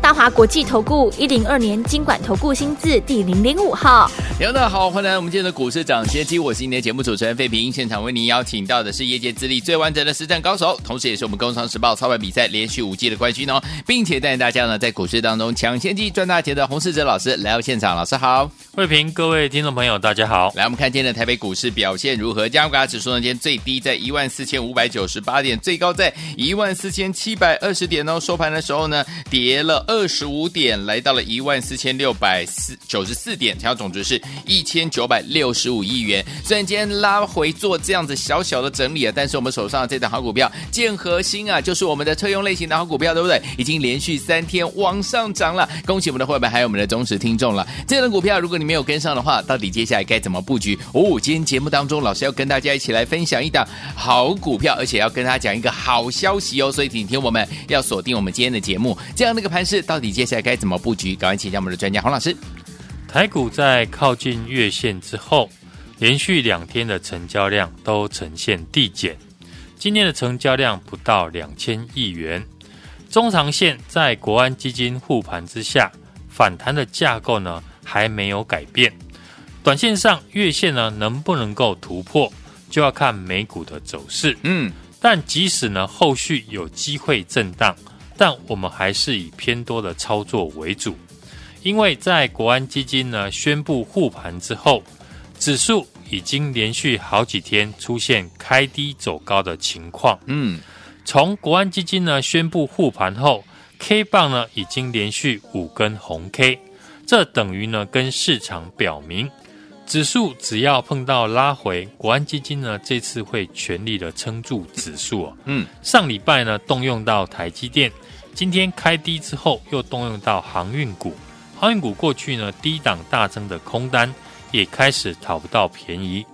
大华国际投顾一零二年经管投顾新字第零零五号，大家好，欢迎来到我们今天的股市涨先机，我是今天的节目主持人费平，现场为您邀请到的是业界资历最完整的实战高手，同时也是我们工商时报操盘比赛连续五季的冠军哦，并且带领大家呢在股市当中抢先机赚大钱的洪世哲老师来到现场，老师好，费平，各位听众朋友大家好，来我们看今天的台北股市表现如何？加权指数呢今天最低在一万四千五百九十八点，最高在一万四千七百二十点哦，收盘的时候呢跌了二。二十五点来到了一万四千六百四九十四点，成交总值是一千九百六十五亿元。虽然今天拉回做这样子小小的整理啊，但是我们手上的这档好股票建和兴啊，就是我们的车用类型的好股票，对不对？已经连续三天往上涨了，恭喜我们的会员还有我们的忠实听众了。这档股票如果你没有跟上的话，到底接下来该怎么布局？哦，今天节目当中老师要跟大家一起来分享一档好股票，而且要跟大家讲一个好消息哦，所以请听我们要锁定我们今天的节目，这样那个盘势。到底接下来该怎么布局？赶快请教我们的专家黄老师。台股在靠近月线之后，连续两天的成交量都呈现递减。今天的成交量不到两千亿元。中长线在国安基金护盘之下，反弹的架构呢还没有改变。短线上月线呢能不能够突破，就要看美股的走势。嗯，但即使呢后续有机会震荡。但我们还是以偏多的操作为主，因为在国安基金呢宣布护盘之后，指数已经连续好几天出现开低走高的情况。嗯，从国安基金呢宣布护盘后，K 棒呢已经连续五根红 K，这等于呢跟市场表明，指数只要碰到拉回，国安基金呢这次会全力的撑住指数。嗯，上礼拜呢动用到台积电。今天开低之后，又动用到航运股。航运股过去呢低档大增的空单，也开始讨不到便宜。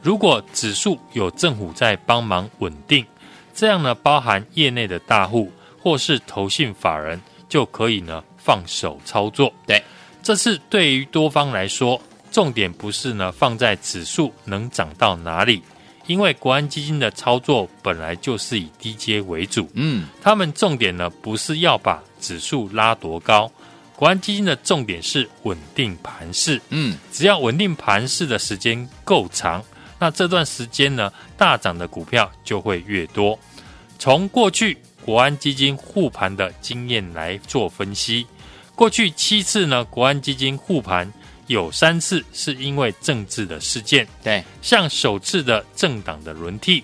如果指数有政府在帮忙稳定，这样呢，包含业内的大户或是投信法人，就可以呢放手操作。对，这次对于多方来说，重点不是呢放在指数能涨到哪里。因为国安基金的操作本来就是以低阶为主，嗯，他们重点呢不是要把指数拉多高，国安基金的重点是稳定盘势，嗯，只要稳定盘势的时间够长，那这段时间呢大涨的股票就会越多。从过去国安基金护盘的经验来做分析，过去七次呢国安基金护盘。有三次是因为政治的事件，对，像首次的政党的轮替，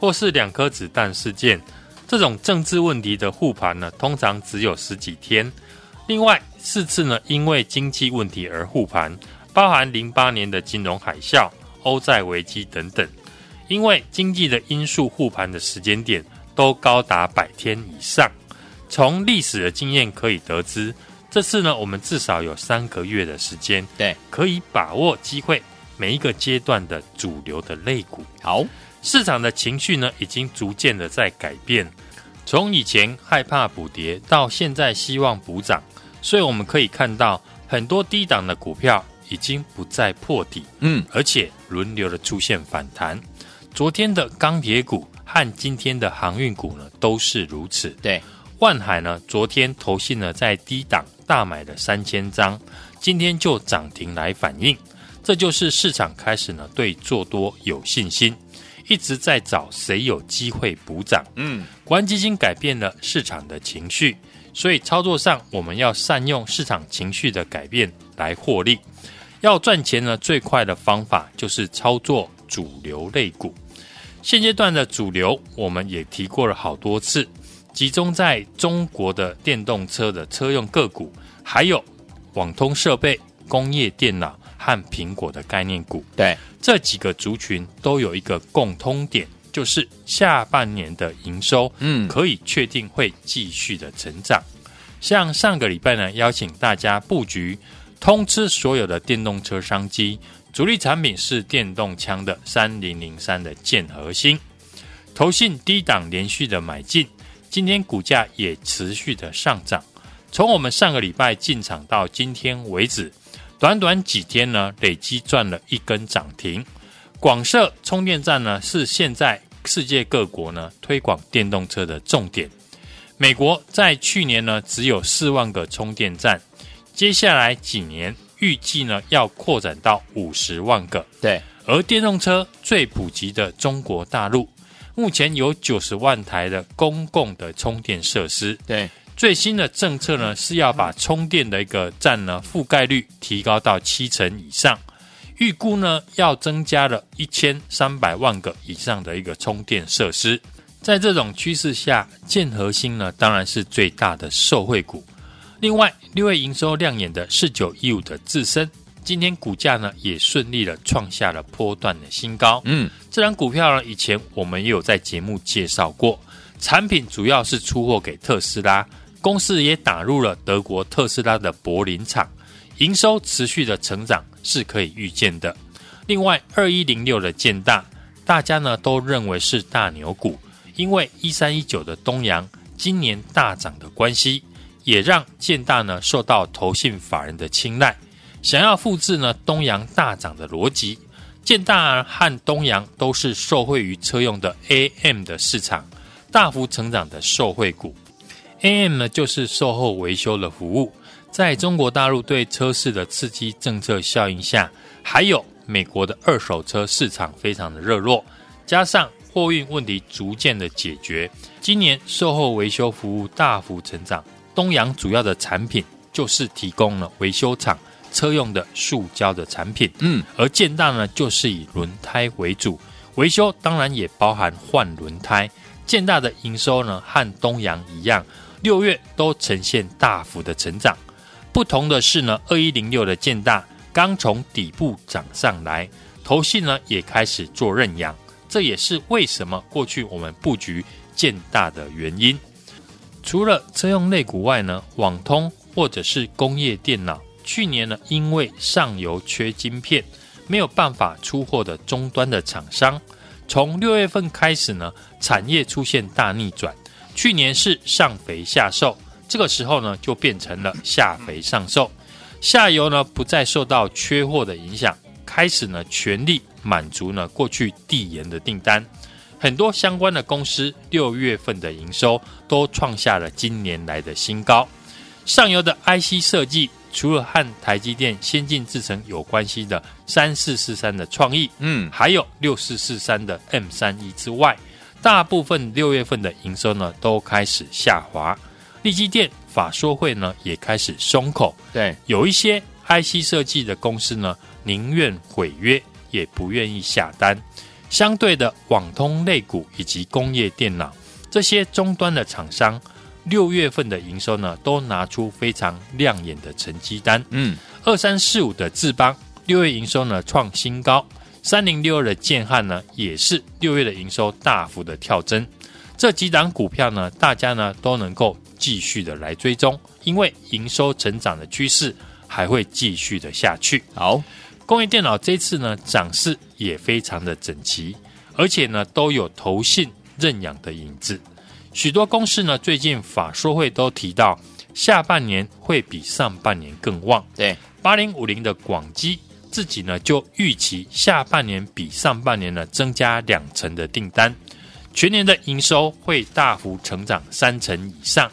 或是两颗子弹事件，这种政治问题的护盘呢，通常只有十几天。另外四次呢，因为经济问题而护盘，包含零八年的金融海啸、欧债危机等等，因为经济的因素护盘的时间点都高达百天以上。从历史的经验可以得知。这次呢，我们至少有三个月的时间，对，可以把握机会，每一个阶段的主流的类股。好，市场的情绪呢，已经逐渐的在改变，从以前害怕补跌，到现在希望补涨，所以我们可以看到很多低档的股票已经不再破底，嗯，而且轮流的出现反弹。昨天的钢铁股和今天的航运股呢，都是如此。对，万海呢，昨天投信呢在低档。大买了三千张，今天就涨停来反映，这就是市场开始呢对做多有信心，一直在找谁有机会补涨。嗯，国安基金改变了市场的情绪，所以操作上我们要善用市场情绪的改变来获利。要赚钱呢，最快的方法就是操作主流类股。现阶段的主流我们也提过了好多次，集中在中国的电动车的车用个股。还有网通设备、工业电脑和苹果的概念股，对这几个族群都有一个共通点，就是下半年的营收，嗯，可以确定会继续的成长。像上个礼拜呢，邀请大家布局通知所有的电动车商机，主力产品是电动枪的三零零三的剑核心，投信低档连续的买进，今天股价也持续的上涨。从我们上个礼拜进场到今天为止，短短几天呢，累积赚了一根涨停。广设充电站呢，是现在世界各国呢推广电动车的重点。美国在去年呢只有四万个充电站，接下来几年预计呢要扩展到五十万个。对，而电动车最普及的中国大陆，目前有九十万台的公共的充电设施。对，最新的政策呢是要把充电的一个站呢覆盖率提高到七成以上，预估呢要增加了一千三百万个以上的一个充电设施。在这种趋势下，建和兴呢当然是最大的受惠股。另外，六月营收亮眼的四九一五的智伸，今天股价呢也顺利的创下了波段的新高。嗯，这张股票呢以前我们也有在节目介绍过，产品主要是出货给特斯拉，公司也打入了德国特斯拉的柏林厂，营收持续的成长是可以预见的。另外，二一零六的建大，大家呢都认为是大牛股。因为一三一九的东阳今年大涨的关系，也让建大呢受到投信法人的青睐。想要复制呢东阳大涨的逻辑，建大和东阳都是受惠于车用的 AM 的市场，大幅成长的受惠股。AM 呢就是售后维修的服务，在中国大陆对车市的刺激政策效应下，还有美国的二手车市场非常的热络，加上。货运问题逐渐的解决，今年售后维修服务大幅成长。东阳主要的产品就是提供了维修厂车用的塑胶的产品，嗯，而建大呢就是以轮胎为主，维修当然也包含换轮胎。建大的营收呢和东阳一样，六月都呈现大幅的成长。不同的是呢，二一零六的建大刚从底部涨上来，投信呢也开始做认养。这也是为什么过去我们布局建大的原因。除了车用类股外呢，网通或者是工业电脑，去年呢因为上游缺晶片，没有办法出货的终端的厂商，从六月份开始呢，产业出现大逆转。去年是上肥下瘦，这个时候呢就变成了下肥上瘦，下游呢不再受到缺货的影响，开始呢全力。满足呢过去递延的订单，很多相关的公司六月份的营收都创下了今年来的新高。上游的 IC 设计，除了和台积电先进制程有关系的三四四三的创意，嗯，还有六四四三的 M 三一之外，大部分六月份的营收呢都开始下滑。立积电法说会呢也开始松口，对，有一些 IC 设计的公司呢宁愿毁约。也不愿意下单，相对的网通类股以及工业电脑这些终端的厂商，六月份的营收呢，都拿出非常亮眼的成绩单。嗯，二三四五的智邦六月营收呢创新高，三零六二的建汉呢也是六月的营收大幅的跳增。这几档股票呢，大家呢都能够继续的来追踪，因为营收成长的趋势还会继续的下去。好。工业电脑这次呢涨势也非常的整齐，而且呢都有投信认养的影子。许多公司呢最近法说会都提到，下半年会比上半年更旺。对，八零五零的广基自己呢就预期下半年比上半年呢增加两成的订单，全年的营收会大幅成长三成以上。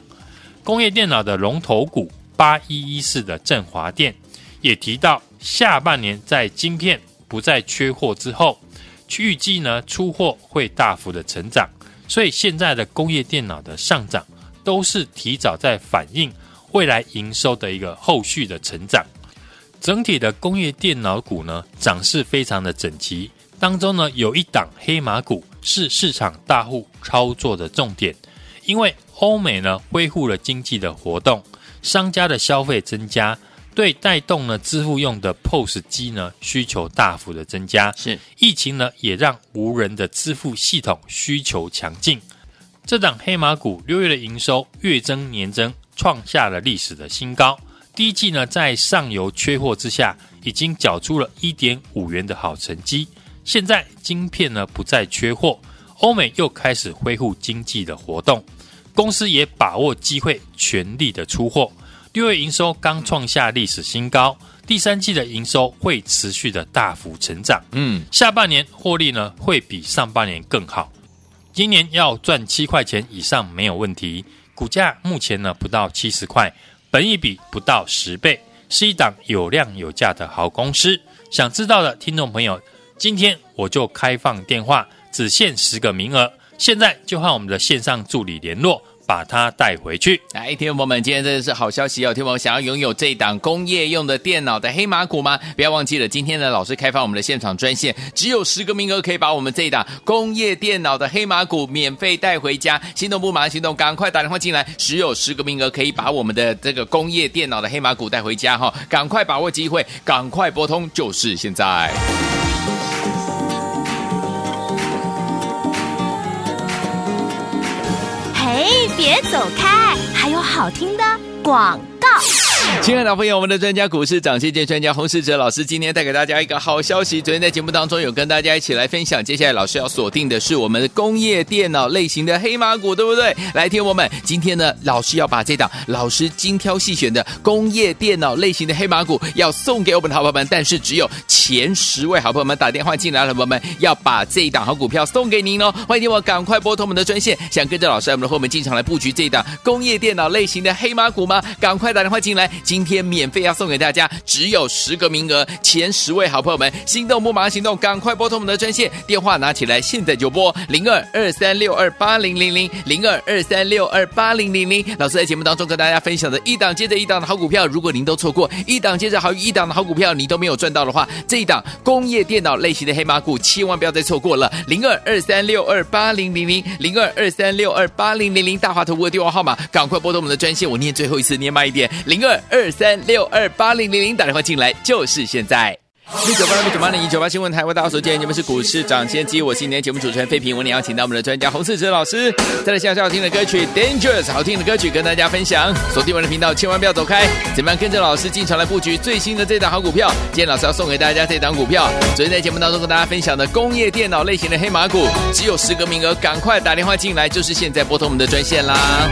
工业电脑的龙头股八一一四的振华电也提到。下半年在晶片不再缺货之后，预计呢出货会大幅的成长，所以现在的工业电脑的上涨都是提早在反映未来营收的一个后续的成长。整体的工业电脑股呢涨势非常的整齐，当中呢有一档黑马股是市场大户操作的重点，因为欧美呢恢复了经济的活动，商家的消费增加。对，带动呢支付用的 POS 机呢需求大幅的增加，是疫情呢也让无人的支付系统需求强劲。这档黑马股六月的营收月增年增创下了历史的新高。第一季呢在上游缺货之下，已经缴出了一点五元的好成绩。现在晶片呢不再缺货，欧美又开始恢复经济的活动，公司也把握机会，全力的出货。六月营收刚创下历史新高，第三季的营收会持续的大幅成长。嗯，下半年获利呢会比上半年更好。今年要赚七块钱以上没有问题。股价目前呢不到七十块，本益比不到十倍，是一档有量有价的好公司。想知道的听众朋友，今天我就开放电话，只限十个名额，现在就和我们的线上助理联络。把它带回去。来，听众朋友们，今天真的是好消息哦！听众朋友想要拥有这档工业用的电脑的黑马股吗？不要忘记了，今天呢，老师开放我们的现场专线，只有十个名额可以把我们这一档工业电脑的黑马股免费带回家。心动不马上行动，赶快打电话进来，只有十个名额可以把我们的这个工业电脑的黑马股带回家哈！赶快把握机会，赶快拨通，就是现在。哎别走开，还有好听的广。亲爱的朋友我们的专家股市涨跌跌专家洪世哲老师今天带给大家一个好消息。昨天在节目当中有跟大家一起来分享，接下来老师要锁定的是我们的工业电脑类型的黑马股，对不对？来，听我们，今天呢，老师要把这档老师精挑细选的工业电脑类型的黑马股要送给我们的好朋友们，但是只有前十位好朋友们打电话进来了，朋友们要把这一档好股票送给您哦。欢迎听我赶快拨通我们的专线，想跟着老师我们的后面进场来布局这一档工业电脑类型的黑马股吗？赶快打电话进来。今天免费要送给大家，只有十个名额，前十位好朋友们，心动不马上行动，赶快拨通我们的专线电话，拿起来，现在就拨零二二三六二八零零零零二二三六二八零零零。老师在节目当中跟大家分享的一档接着一档的好股票，如果您都错过一档接着好一档的好股票，你都没有赚到的话，这一档工业电脑类型的黑马股，千万不要再错过了，零二二三六二八零零零零二二三六二八零零零，大华投顾的电话号码，赶快拨通我们的专线，我念最后一次，念慢一点，零二二三六二八零零零，打电话进来就是现在。一九八零九八零一九八新闻台，为大家所见，你们是股市涨先机，我是今天节目主持人费平，我们邀请到我们的专家洪世哲老师，再来下下好听的歌曲《Dangerous》，好听的歌曲跟大家分享。锁定我们的频道，千万不要走开。怎么样跟着老师进场来布局最新的这档好股票？今天老师要送给大家这档股票，昨天在节目当中跟大家分享的工业电脑类型的黑马股，只有十个名额，赶快打电话进来，就是现在拨通我们的专线啦。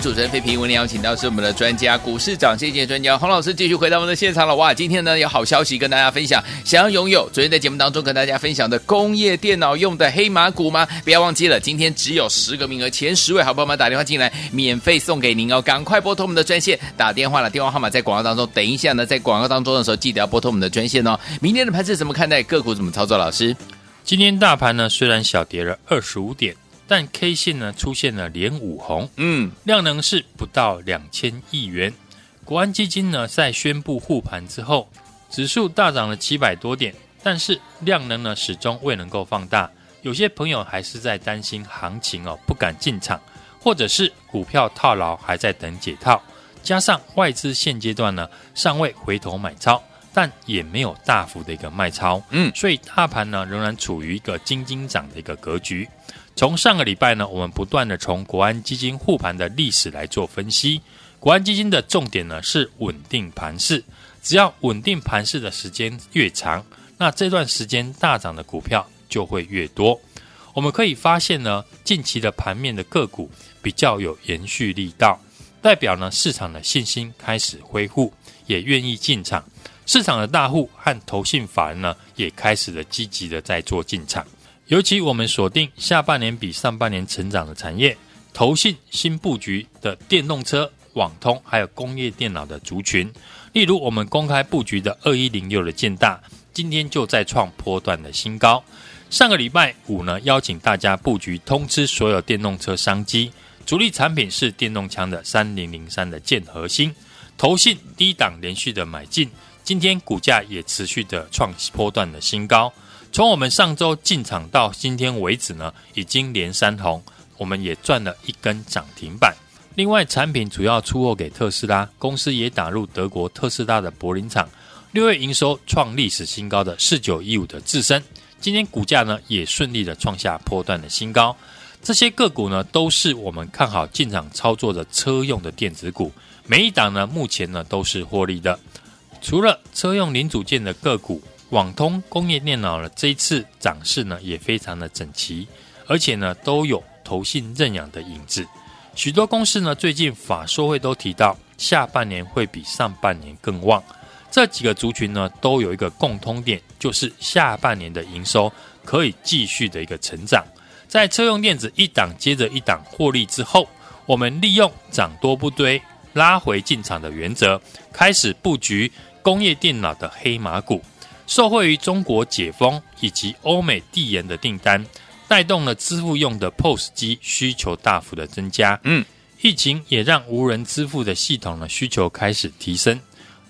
主持人费平，为您邀请到是我们的专家，股市涨跌线专家洪老师，继续回到我们的现场了。哇，今天呢有好消息跟大家分享，想要拥有昨天在节目当中跟大家分享的工业电脑用的黑马股吗？不要忘记了，今天只有十个名额，前十位好朋友们打电话进来，免费送给您哦，赶快拨通我们的专线打电话了，电话号码在广告当中。等一下呢，在广告当中的时候，记得要拨通我们的专线哦。明天的盘势怎么看待？个股怎么操作？老师，今天大盘呢虽然小跌了二十五点。但 K 线呢出现了连五红，嗯，量能是不到两千亿元。国安基金呢在宣布护盘之后，指数大涨了七百多点，但是量能呢始终未能够放大。有些朋友还是在担心行情哦，不敢进场，或者是股票套牢还在等解套。加上外资现阶段呢尚未回头买超，但也没有大幅的一个卖超，嗯，所以大盘呢仍然处于一个金金涨的一个格局。从上个礼拜呢，我们不断的从国安基金护盘的历史来做分析。国安基金的重点呢是稳定盘势，只要稳定盘势的时间越长，那这段时间大涨的股票就会越多。我们可以发现呢，近期的盘面的个股比较有延续力道，代表呢市场的信心开始恢复，也愿意进场。市场的大户和投信法人呢，也开始了积极的在做进场。尤其我们锁定下半年比上半年成长的产业，投信新布局的电动车、网通，还有工业电脑的族群。例如，我们公开布局的二一零六的建大，今天就在创波段的新高。上个礼拜五呢，邀请大家布局通吃所有电动车商机，主力产品是电动枪的三零零三的建核心，投信低档连续的买进，今天股价也持续的创波段的新高。从我们上周进场到今天为止呢，已经连三红，我们也赚了一根涨停板。另外，产品主要出货给特斯拉，公司也打入德国特斯拉的柏林厂。六月营收创历史新高的四九一五的致伸，今天股价呢也顺利的创下波段的新高。这些个股呢都是我们看好进场操作的车用的电子股，每一档呢目前呢都是获利的。除了车用零组件的个股。网通工业电脑呢，这一次涨势呢也非常的整齐，而且呢都有投信认养的影子。许多公司呢最近法说会都提到，下半年会比上半年更旺。这几个族群呢都有一个共通点，就是下半年的营收可以继续的一个成长。在车用电子一档接着一档获利之后，我们利用涨多不堆、拉回进场的原则，开始布局工业电脑的黑马股。受惠于中国解封以及欧美递延的订单，带动了支付用的 POS 机需求大幅的增加。嗯，疫情也让无人支付的系统的需求开始提升。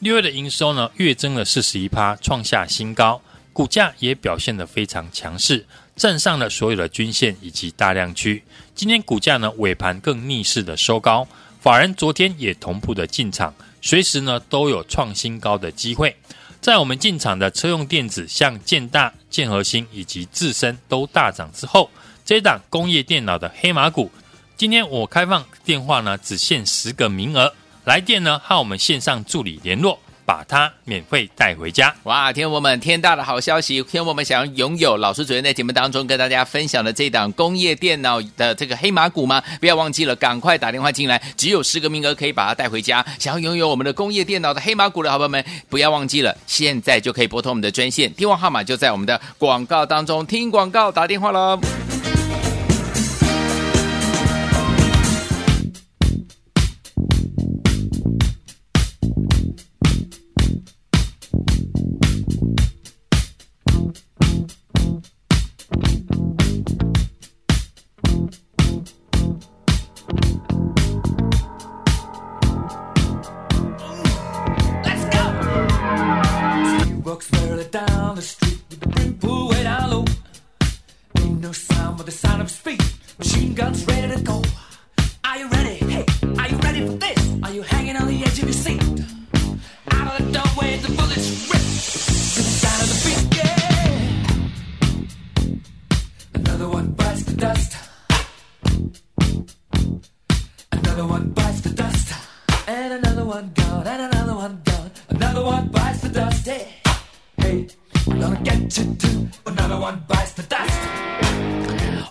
六月的营收呢，月增了四十一趴，创下新高。股价也表现得非常强势，站上了所有的均线以及大量区。今天股价呢尾盘更逆势的收高，法人昨天也同步的进场，随时呢都有创新高的机会。在我们进场的车用电子，像建大、建和兴以及自身都大涨之后，这档工业电脑的黑马股，今天我开放电话呢，只限十个名额，来电呢和我们线上助理联络。把它免费带回家！哇，天我们天大的好消息！天我们想要拥有老师昨天在节目当中跟大家分享的这档工业电脑的这个黑马股吗？不要忘记了，赶快打电话进来，只有十个名额可以把它带回家。想要拥有我们的工业电脑的黑马股的好朋友们，不要忘记了，现在就可以拨通我们的专线，电话号码就在我们的广告当中，听广告打电话喽。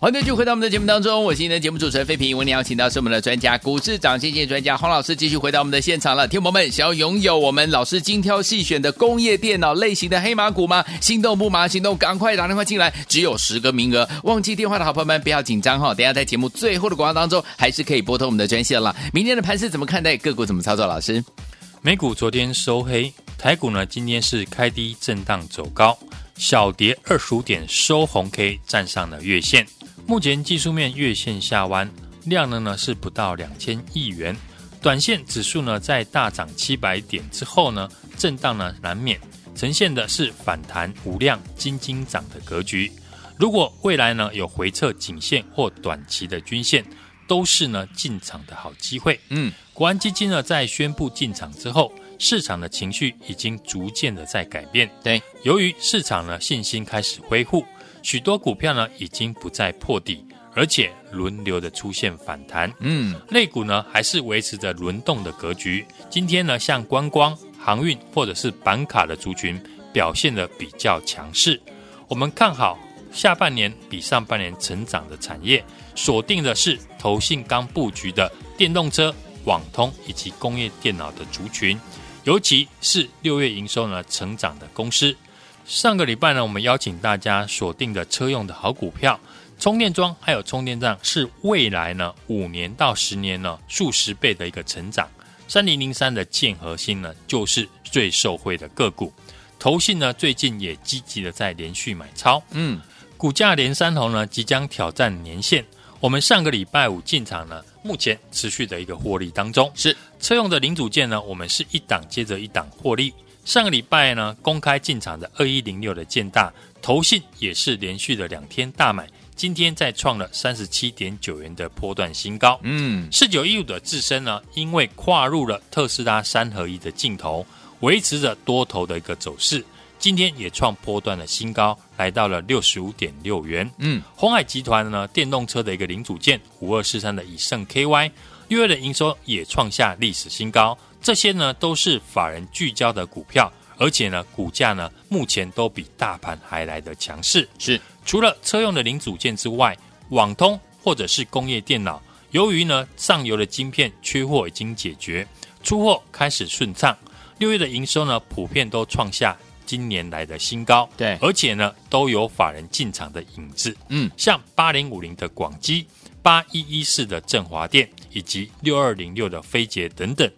欢迎继续回到我们的节目当中，我是你的节目主持人费平。为你邀请到是我们的专家，股市涨跌线专家黄老师，继续回到我们的现场了。听友们，想要拥有我们老师精挑细选的工业电脑类型的黑马股吗？心动不马行动，赶快打电话进来，只有十个名额。忘记电话的好朋友们不要紧张哈，等下在节目最后的广告当中，还是可以拨通我们的专线了。明天的盘是怎么看待？个股怎么操作？老师，美股昨天收黑，台股呢今天是开低震荡走高，小跌二十五点，收红 K 站上了月线。目前技术面月线下弯，量能呢是不到两千亿元。短线指数呢在大涨七百点之后呢，震荡呢难免，呈现的是反弹无量、金金涨的格局。如果未来呢有回撤颈线或短期的均线，都是呢进场的好机会。嗯，国安基金呢在宣布进场之后，市场的情绪已经逐渐的在改变。对，由于市场呢信心开始恢复。许多股票呢已经不再破底，而且轮流的出现反弹。嗯，类股呢还是维持着轮动的格局。今天呢，像观光、航运或者是板卡的族群表现的比较强势。我们看好下半年比上半年成长的产业，锁定的是投信刚布局的电动车、网通以及工业电脑的族群，尤其是六月营收呢成长的公司。上个礼拜呢，我们邀请大家锁定的车用的好股票，充电桩还有充电站是未来呢五年到十年呢数十倍的一个成长。三零零三的建核心呢，就是最受惠的个股。投信呢最近也积极的在连续买超，嗯，股价连三红呢即将挑战年线。我们上个礼拜五进场呢，目前持续的一个获利当中。是车用的零组件呢，我们是一档接着一档获利。上个礼拜呢，公开进场的二一零六的建大投信也是连续的两天大买，今天再创了三十七点九元的波段新高。嗯，四九一五的自身呢，因为跨入了特斯拉三合一的镜头，维持着多头的一个走势，今天也创波段的新高，来到了六十五点六元。嗯，鸿海集团呢，电动车的一个零组件五二四三的以盛 KY，六月的营收也创下历史新高。这些呢都是法人聚焦的股票，而且呢股价呢目前都比大盘还来得强势。是除了车用的零组件之外，网通或者是工业电脑，由于呢上游的晶片缺货已经解决，出货开始顺畅。六月的营收呢普遍都创下今年来的新高。对，而且呢都有法人进场的影子。嗯，像八零五零的广基、八一一四的振华电以及六二零六的飞捷等等。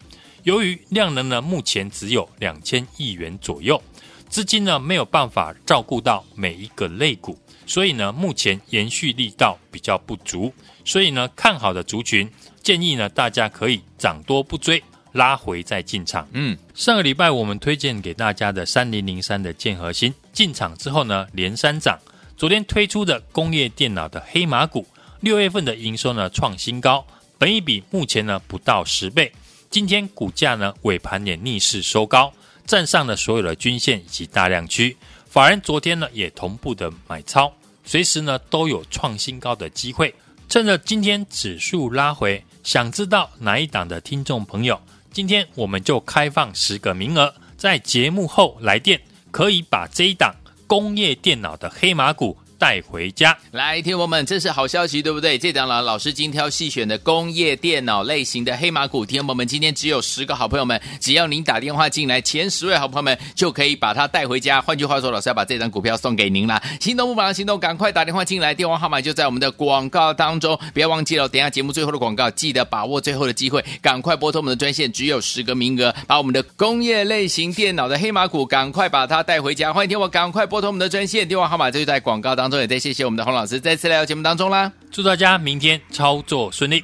由于量能呢目前只有两千亿元左右，资金呢没有办法照顾到每一个类股，所以呢目前延续力道比较不足，所以呢看好的族群建议呢大家可以涨多不追，拉回再进场。嗯，上个礼拜我们推荐给大家的三零零三的建核心进场之后呢连三涨，昨天推出的工业电脑的黑马股，六月份的营收呢创新高，本一比目前呢不到十倍。今天股价呢尾盘也逆势收高，站上了所有的均线以及大量区。法人昨天呢也同步的买超，随时呢都有创新高的机会。趁着今天指数拉回，想知道哪一档的听众朋友，今天我们就开放十个名额，在节目后来电，可以把这一档工业电脑的黑马股。带回家，来，听友们，这是好消息，对不对？这档呢，老师精挑细选的工业电脑类型的黑马股，听友们，今天只有十个好朋友们，只要您打电话进来，前十位好朋友们就可以把它带回家。换句话说，老师要把这张股票送给您了。心动不马上行动，赶快打电话进来，电话号码就在我们的广告当中，不要忘记了。等下节目最后的广告，记得把握最后的机会，赶快拨通我们的专线，只有十个名额，把我们的工业类型电脑的黑马股赶快把它带回家。欢迎听我赶快拨通我们的专线，电话号码就在广告当中。也再谢谢我们的洪老师再次来到节目当中啦，祝大家明天操作顺利。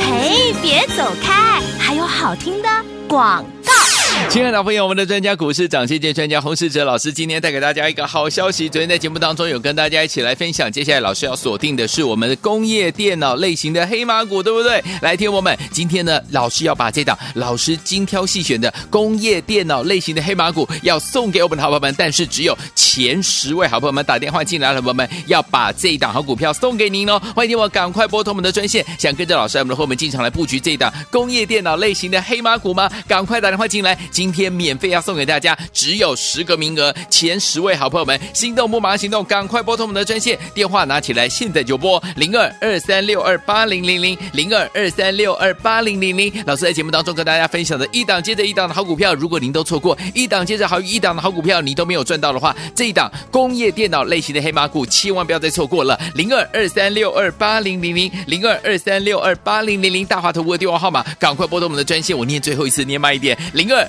嘿，别走开，还有好听的广告。亲爱的朋友，我们的专家股市涨跌线专家洪世哲老师今天带给大家一个好消息。昨天在节目当中有跟大家一起来分享，接下来老师要锁定的是我们的工业电脑类型的黑马股，对不对？来，听我们，今天呢，老师要把这档老师精挑细选的工业电脑类型的黑马股要送给我们的好朋友们，但是只有前十位好朋友们打电话进来了，朋友们要把这一档好股票送给您哦。欢迎听我赶快拨通我们的专线，想跟着老师我们的伙伴们进场来布局这一档工业电脑类型的黑马股吗？赶快打电话进来。今天免费要送给大家，只有十个名额，前十位好朋友们，心动不马上行动，赶快拨通我们的专线电话，拿起来，现在就拨零二二三六二八零零零零二二三六二八零零零。老师在节目当中跟大家分享的一档接着一档的好股票，如果您都错过一档接着好于一档的好股票，你都没有赚到的话，这一档工业电脑类型的黑马股，千万不要再错过了，零二二三六二八零零零零二二三六二八零零零，大华投顾的电话号码，赶快拨通我们的专线，我念最后一次，念慢一点，零二